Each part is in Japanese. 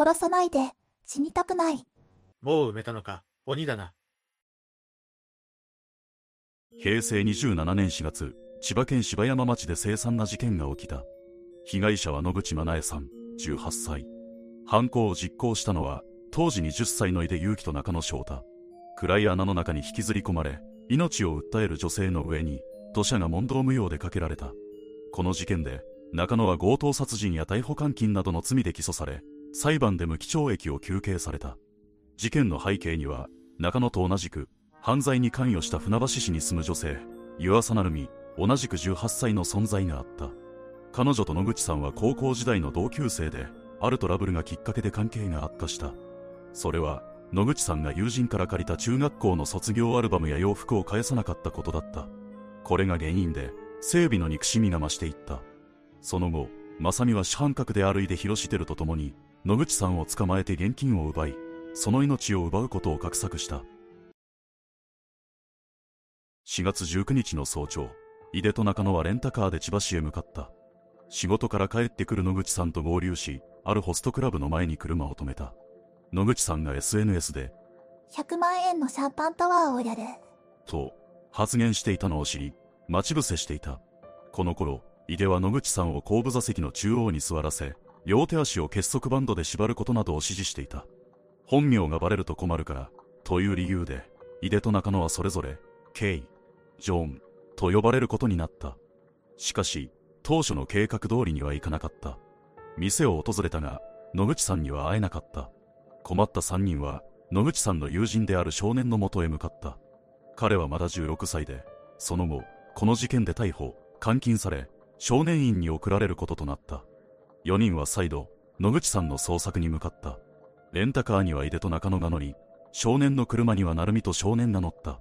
殺さないで、死にたくない。もう埋めたのか、鬼だな。平成27年4月、千葉県芝山町で凄惨な事件が起きた。被害者は野口真奈恵さん、18歳。犯行を実行したのは、当時20歳の井出祐樹と中野翔太。暗い穴の中に引きずり込まれ、命を訴える女性の上に、土砂が問答無用でかけられた。この事件で、中野は強盗殺人や逮捕監禁などの罪で起訴され、裁判で無期懲役を求刑された。事件の背景には、中野と同じく、犯罪に関与した船橋市に住む女性、湯浅成美、同じく18歳の存在があった。彼女と野口さんは高校時代の同級生で、あるトラブルがきっかけで関係が悪化した。それは、野口さんが友人から借りた中学校の卒業アルバムや洋服を返さなかったことだった。これが原因で、整備の憎しみが増していった。その後、正美は主犯格である井出博してると共に、野口さんを捕まえて現金を奪い、その命を奪うことを画策した。4月19日の早朝、井出と中野はレンタカーで千葉市へ向かった。仕事から帰ってくる野口さんと合流し、あるホストクラブの前に車を止めた。野口さんが SNS で、100万円のシャンパンタワーをやる。と、発言していたのを知り、待ち伏せしていた。この頃、井出は野口さんを後部座席の中央に座らせ、両手足を結束バンドで縛ることなどを指示していた。本名がバレると困るから、という理由で、井出と中野はそれぞれ、ケイ、ジョン、と呼ばれることになった。しかし、当初の計画通りにはいかなかった。店を訪れたが、野口さんには会えなかった。困った3人は、野口さんの友人である少年のもとへ向かった。彼はまだ16歳で、その後、この事件で逮捕、監禁され、少年院に送られることとなった。4人は再度、野口さんの捜索に向かった。レンタカーには井出と中野が乗り、少年の車には成美と少年が乗った。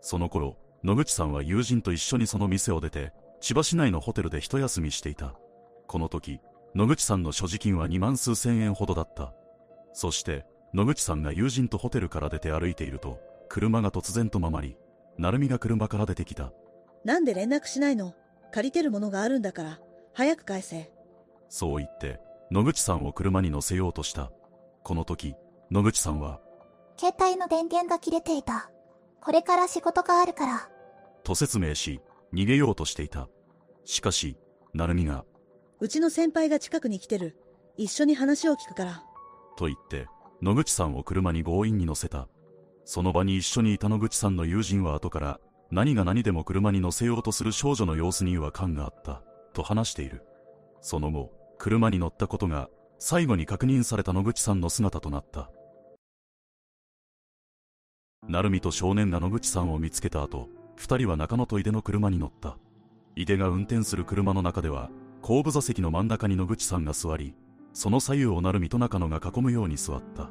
その頃、野口さんは友人と一緒にその店を出て、千葉市内のホテルで一休みしていた。この時、野口さんの所持金は2万数千円ほどだった。そして、野口さんが友人とホテルから出て歩いていると、車が突然とままり、成美が車から出てきた。なんで連絡しないの？借りてるものがあるんだから、早く返せ。そう言って、野口さんを車に乗せようとした。この時、野口さんは、携帯の電源が切れていた。これから仕事があるから。と説明し、逃げようとしていた。しかし、成美が、うちの先輩が近くに来てる。一緒に話を聞くから。と言って、野口さんを車に強引に乗せた。その場に一緒にいた野口さんの友人は後から、何が何でも車に乗せようとする少女の様子に違和感があった、と話している。その後、車に乗ったことが、最後に確認された野口さんの姿となった。成美と少年が野口さんを見つけた後、二人は中野と井出の車に乗った。井出が運転する車の中では、後部座席の真ん中に野口さんが座り、その左右を成美と中野が囲むように座った。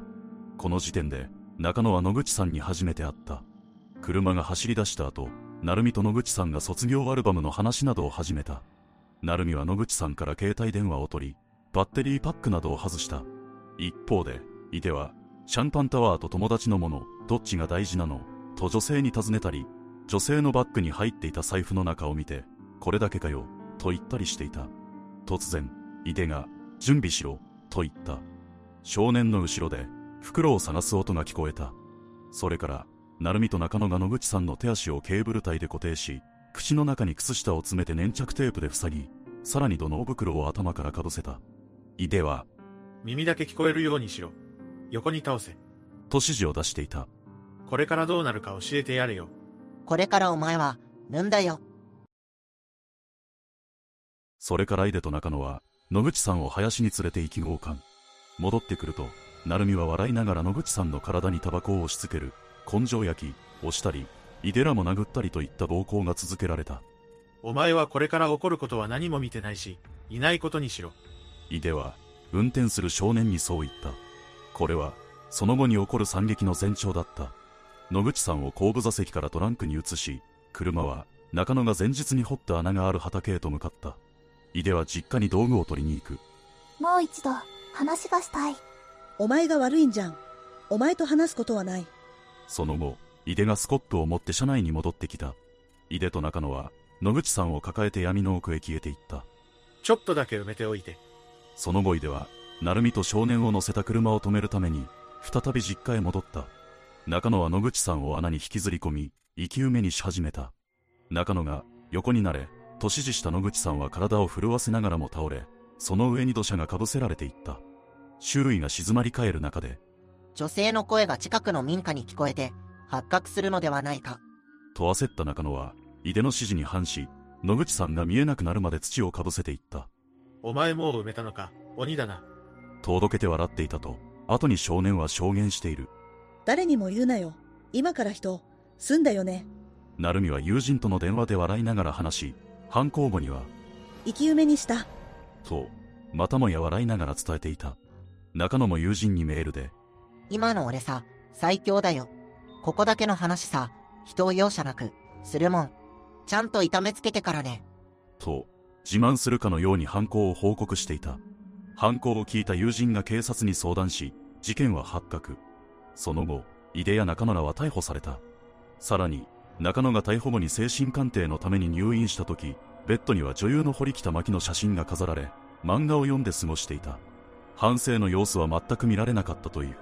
この時点で、中野は野口さんに初めて会った。車が走り出した後、成美と野口さんが卒業アルバムの話などを始めた。成美は野口さんから携帯電話を取り、バッテリーパックなどを外した。一方で、井出は、シャンパンタワーと友達のもの、どっちが大事なのと女性に尋ねたり、女性のバッグに入っていた財布の中を見て、これだけかよ、と言ったりしていた。突然、井出が、準備しろ、と言った。少年の後ろで、袋を探す音が聞こえた。それから、成美と中野が野口さんの手足をケーブル帯で固定し、口の中に靴下を詰めて粘着テープで塞ぎ、さらに土の袋を頭からかぶせた。井出は、耳だけ聞こえるようにしろ。横に倒せ。と指示を出していた。これからどうなるか教えてやれよ。これからお前は、ぬんだよ。それから井出と中野は、野口さんを林に連れて行き強姦。戻ってくると、成美は笑いながら野口さんの体にタバコを押し付ける、根性焼き、押したり、井出らも殴ったりといった暴行が続けられた。お前はこれから起こることは何も見てないし、いないことにしろ。井出は、運転する少年にそう言った。これは、その後に起こる惨劇の前兆だった。野口さんを後部座席からトランクに移し、車は中野が前日に掘った穴がある畑へと向かった。井出は実家に道具を取りに行く。もう一度、話がしたい。お前が悪いんじゃん。お前と話すことはない。その後、井出がスコップを持って車内に戻ってきた。井出と中野は、野口さんを抱えて闇の奥へ消えていった。ちょっとだけ埋めておいて。その後井出は、成美と少年を乗せた車を止めるために、再び実家へ戻った。中野は野口さんを穴に引きずり込み、生き埋めにし始めた。中野が横になれ、と指示した野口さんは体を震わせながらも倒れ、その上に土砂がかぶせられていった。周囲が静まり返る中で、女性の声が近くの民家に聞こえて、発覚するのではないか。と焦った中野は、井出の指示に反し、野口さんが見えなくなるまで土をかぶせていった。お前もう埋めたのか、鬼だな。とどけて笑っていたと、後に少年は証言している。誰にも言うなよ。今から人、済んだよね。成美は友人との電話で笑いながら話し、犯行後には、生き埋めにした。と、またもや笑いながら伝えていた。中野も友人にメールで、今の俺さ、最強だよ。ここだけの話さ、人を容赦なく、するもん。ちゃんと痛めつけてからね。と、自慢するかのように犯行を報告していた。犯行を聞いた友人が警察に相談し、事件は発覚。その後、井出や中野らは逮捕された。さらに、中野が逮捕後に精神鑑定のために入院した時、ベッドには女優の堀北真希の写真が飾られ、漫画を読んで過ごしていた。反省の様子は全く見られなかったという。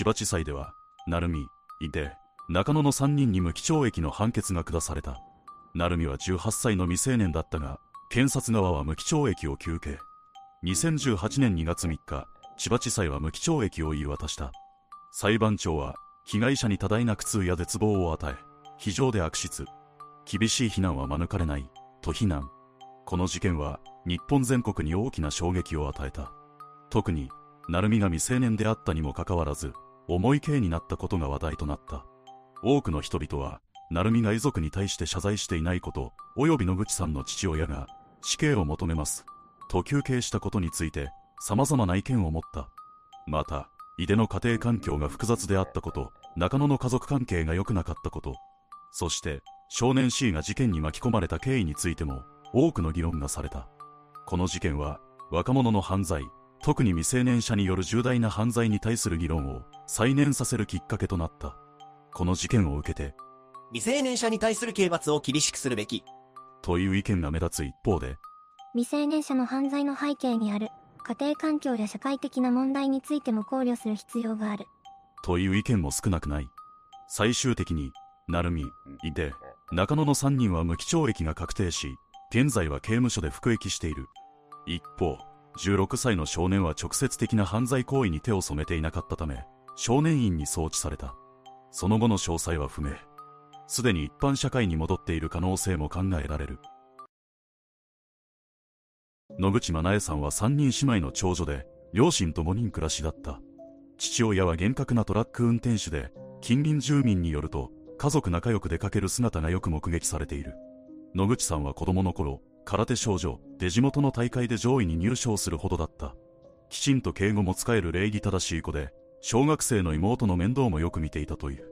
千葉地裁では、成美、井出、中野の3人に無期懲役の判決が下された。成美は18歳の未成年だったが、検察側は無期懲役を求刑。2018年2月3日、千葉地裁は無期懲役を言い渡した。裁判長は、被害者に多大な苦痛や絶望を与え、非常で悪質。厳しい非難は免れない、と非難。この事件は、日本全国に大きな衝撃を与えた。特に、成美が未成年であったにもかかわらず、重い刑になったことが話題となった。多くの人々は、成美が遺族に対して謝罪していないこと、及び野口さんの父親が、死刑を求めます。と求刑したことについて、様々な意見を持った。また、井出の家庭環境が複雑であったこと、中野の家族関係が良くなかったこと、そして、少年 C が事件に巻き込まれた経緯についても、多くの議論がされた。この事件は、若者の犯罪、特に未成年者による重大な犯罪に対する議論を再燃させるきっかけとなった。この事件を受けて、未成年者に対する刑罰を厳しくするべき。という意見が目立つ一方で、未成年者の犯罪の背景にある家庭環境や社会的な問題についても考慮する必要がある。という意見も少なくない。最終的に、成美、井出、中野の3人は無期懲役が確定し、現在は刑務所で服役している。一方、16歳の少年は直接的な犯罪行為に手を染めていなかったため、少年院に送致された。その後の詳細は不明。すでに一般社会に戻っている可能性も考えられる。野口真奈恵さんは3人姉妹の長女で、両親と5人暮らしだった。父親は厳格なトラック運転手で、近隣住民によると、家族仲良く出かける姿がよく目撃されている。野口さんは子供の頃、空手少女で地元の大会で上位に入賞するほどだった。きちんと敬語も使える礼儀正しい子で、小学生の妹の面倒もよく見ていたという。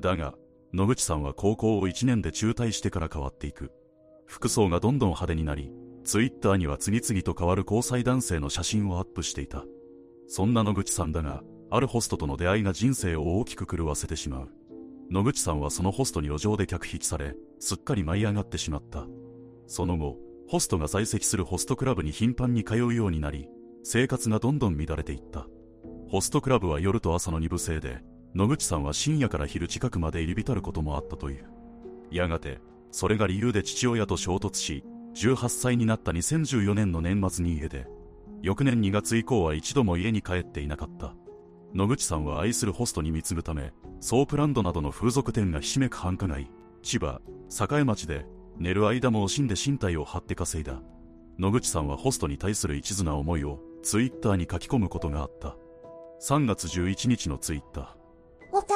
だが、野口さんは高校を1年で中退してから変わっていく。服装がどんどん派手になり、ツイッターには次々と変わる交際男性の写真をアップしていた。そんな野口さんだが、あるホストとの出会いが人生を大きく狂わせてしまう。野口さんはそのホストに路上で客引きされ、すっかり舞い上がってしまった。その後、ホストが在籍するホストクラブに頻繁に通うようになり、生活がどんどん乱れていった。ホストクラブは夜と朝の二部制で、野口さんは深夜から昼近くまで入り浸ることもあったという。やがて、それが理由で父親と衝突し、18歳になった2014年の年末に家で、翌年2月以降は一度も家に帰っていなかった。野口さんは愛するホストに貢ぐため、ソープランドなどの風俗店がひしめく繁華街、千葉、栄町で、寝る間も惜しんで身体を張って稼いだ。野口さんはホストに対する一途な思いを、ツイッターに書き込むことがあった。3月11日のツイッター。お茶、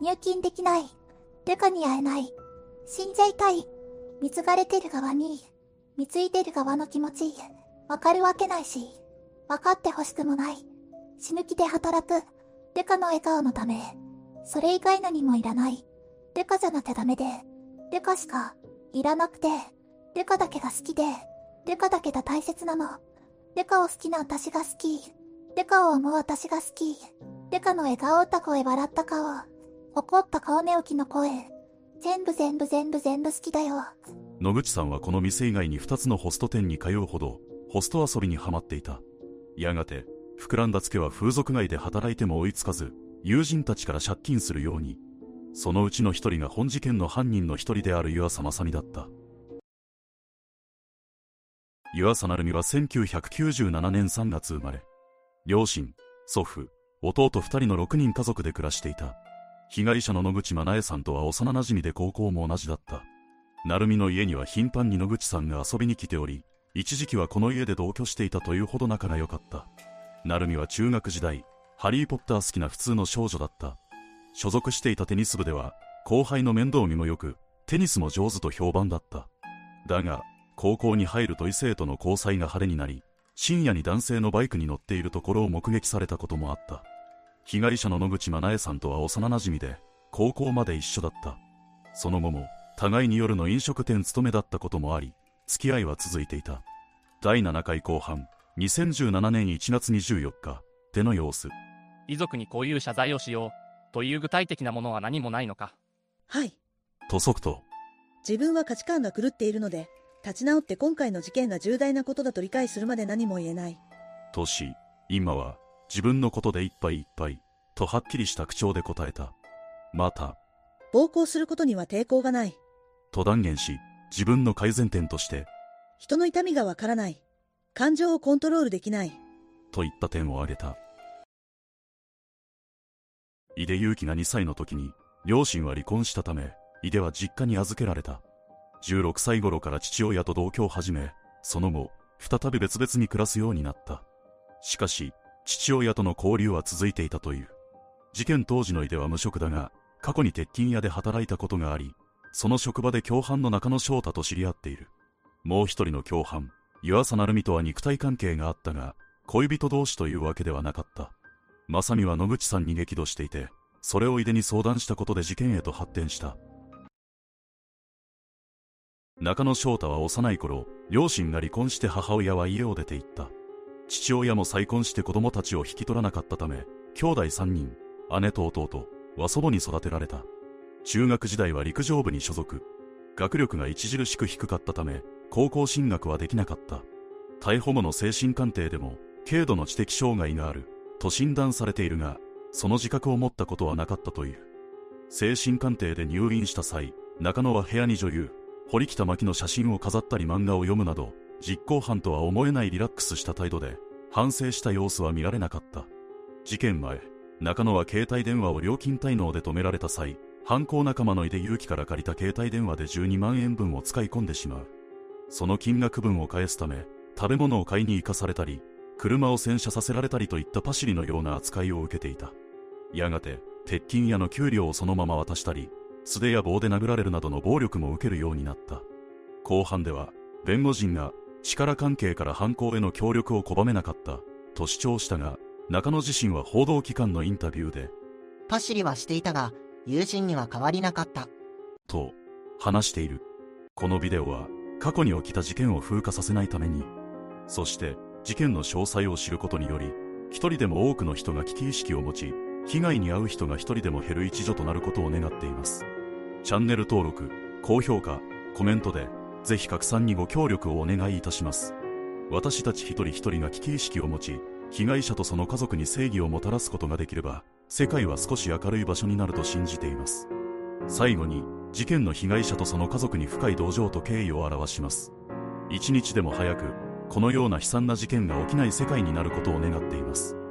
入金できない。デカに会えない。死んじゃいたい。貢がれてる側に、貢いでる側の気持ち、わかるわけないし、わかってほしくもない。死ぬ気で働く。デカの笑顔のため。それ以外何もいらない。デカじゃなきゃダメで。デカしか、いらなくて。デカだけが好きで。デカだけが大切なの。デカを好きな私が好き。デカを思う私が好き。デカの笑顔った声笑った顔。怒った顔寝起きの声。全部全部全部全部好きだよ。野口さんはこの店以外に2つのホスト店に通うほど、ホスト遊びにはまっていた。やがて、膨らんだツケは風俗街で働いても追いつかず、友人たちから借金するように。そのうちの一人が本事件の犯人の一人である湯浅正美だった。湯浅成美は1997年3月生まれ。両親、祖父、弟二人の6人家族で暮らしていた。被害者の野口真奈恵さんとは幼馴染で高校も同じだった。成美の家には頻繁に野口さんが遊びに来ており、一時期はこの家で同居していたというほど仲が良かった。成美は中学時代、ハリーポッター好きな普通の少女だった。所属していたテニス部では、後輩の面倒見も良く、テニスも上手と評判だった。だが、高校に入ると異性との交際が晴れになり、深夜に男性のバイクに乗っているところを目撃されたこともあった。被害者の野口真奈恵さんとは幼馴染で、高校まで一緒だった。その後も、互いに夜の飲食店勤めだったこともあり、付き合いは続いていた。第7回後半、2017年1月24日、手の様子。遺族にこういう謝罪をしようという具体的なものは何もないのか？はい。と即と、自分は価値観が狂っているので、立ち直って今回の事件が重大なことだと理解するまで何も言えない。とし、今は自分のことでいっぱいいっぱい、とはっきりした口調で答えた。また、暴行することには抵抗がない。と断言し、自分の改善点として、人の痛みがわからない。感情をコントロールできない。といった点を挙げた。井出祐樹が2歳の時に、両親は離婚したため、井出は実家に預けられた。16歳頃から父親と同居を始め、その後、再び別々に暮らすようになった。しかし、父親との交流は続いていたという。事件当時の井出は無職だが、過去に鉄筋屋で働いたことがあり、その職場で共犯の中野翔太と知り合っている。もう一人の共犯、湯浅成美とは肉体関係があったが、恋人同士というわけではなかった。正美は野口さんに激怒していて、それを井出に相談したことで事件へと発展した。中野翔太は幼い頃、両親が離婚して母親は家を出て行った。父親も再婚して子供たちを引き取らなかったため、兄弟3人、姉と弟は祖母に育てられた。中学時代は陸上部に所属。学力が著しく低かったため、高校進学はできなかった。逮捕後の精神鑑定でも、軽度の知的障害がある、と診断されているが、その自覚を持ったことはなかったという。精神鑑定で入院した際、中野は部屋に女優、堀北真希の写真を飾ったり漫画を読むなど、実行犯とは思えないリラックスした態度で、反省した様子は見られなかった。事件前、中野は携帯電話を料金滞納で止められた際、犯行仲間の井出勇気から借りた携帯電話で12万円分を使い込んでしまう。その金額分を返すため、食べ物を買いに行かされたり、車を洗車させられたりといったパシリのような扱いを受けていた。やがて、鉄筋屋の給料をそのまま渡したり、素手や棒で殴られるなどの暴力も受けるようになった。後半では、弁護人が力関係から犯行への協力を拒めなかった、と主張したが、中野自身は報道機関のインタビューで、パシリはしていたが、友人には変わりなかった。と、話している。このビデオは、過去に起きた事件を風化させないために、そして、事件の詳細を知ることにより、一人でも多くの人が危機意識を持ち、被害に遭う人が一人でも減る一助となることを願っています。チャンネル登録、高評価、コメントで、ぜひ拡散にご協力をお願いいたします。私たち一人一人が危機意識を持ち、被害者とその家族に正義をもたらすことができれば、世界は少し明るい場所になると信じています。最後に、事件の被害者とその家族に深い同情と敬意を表します。一日でも早く、このような悲惨な事件が起きない世界になることを願っています。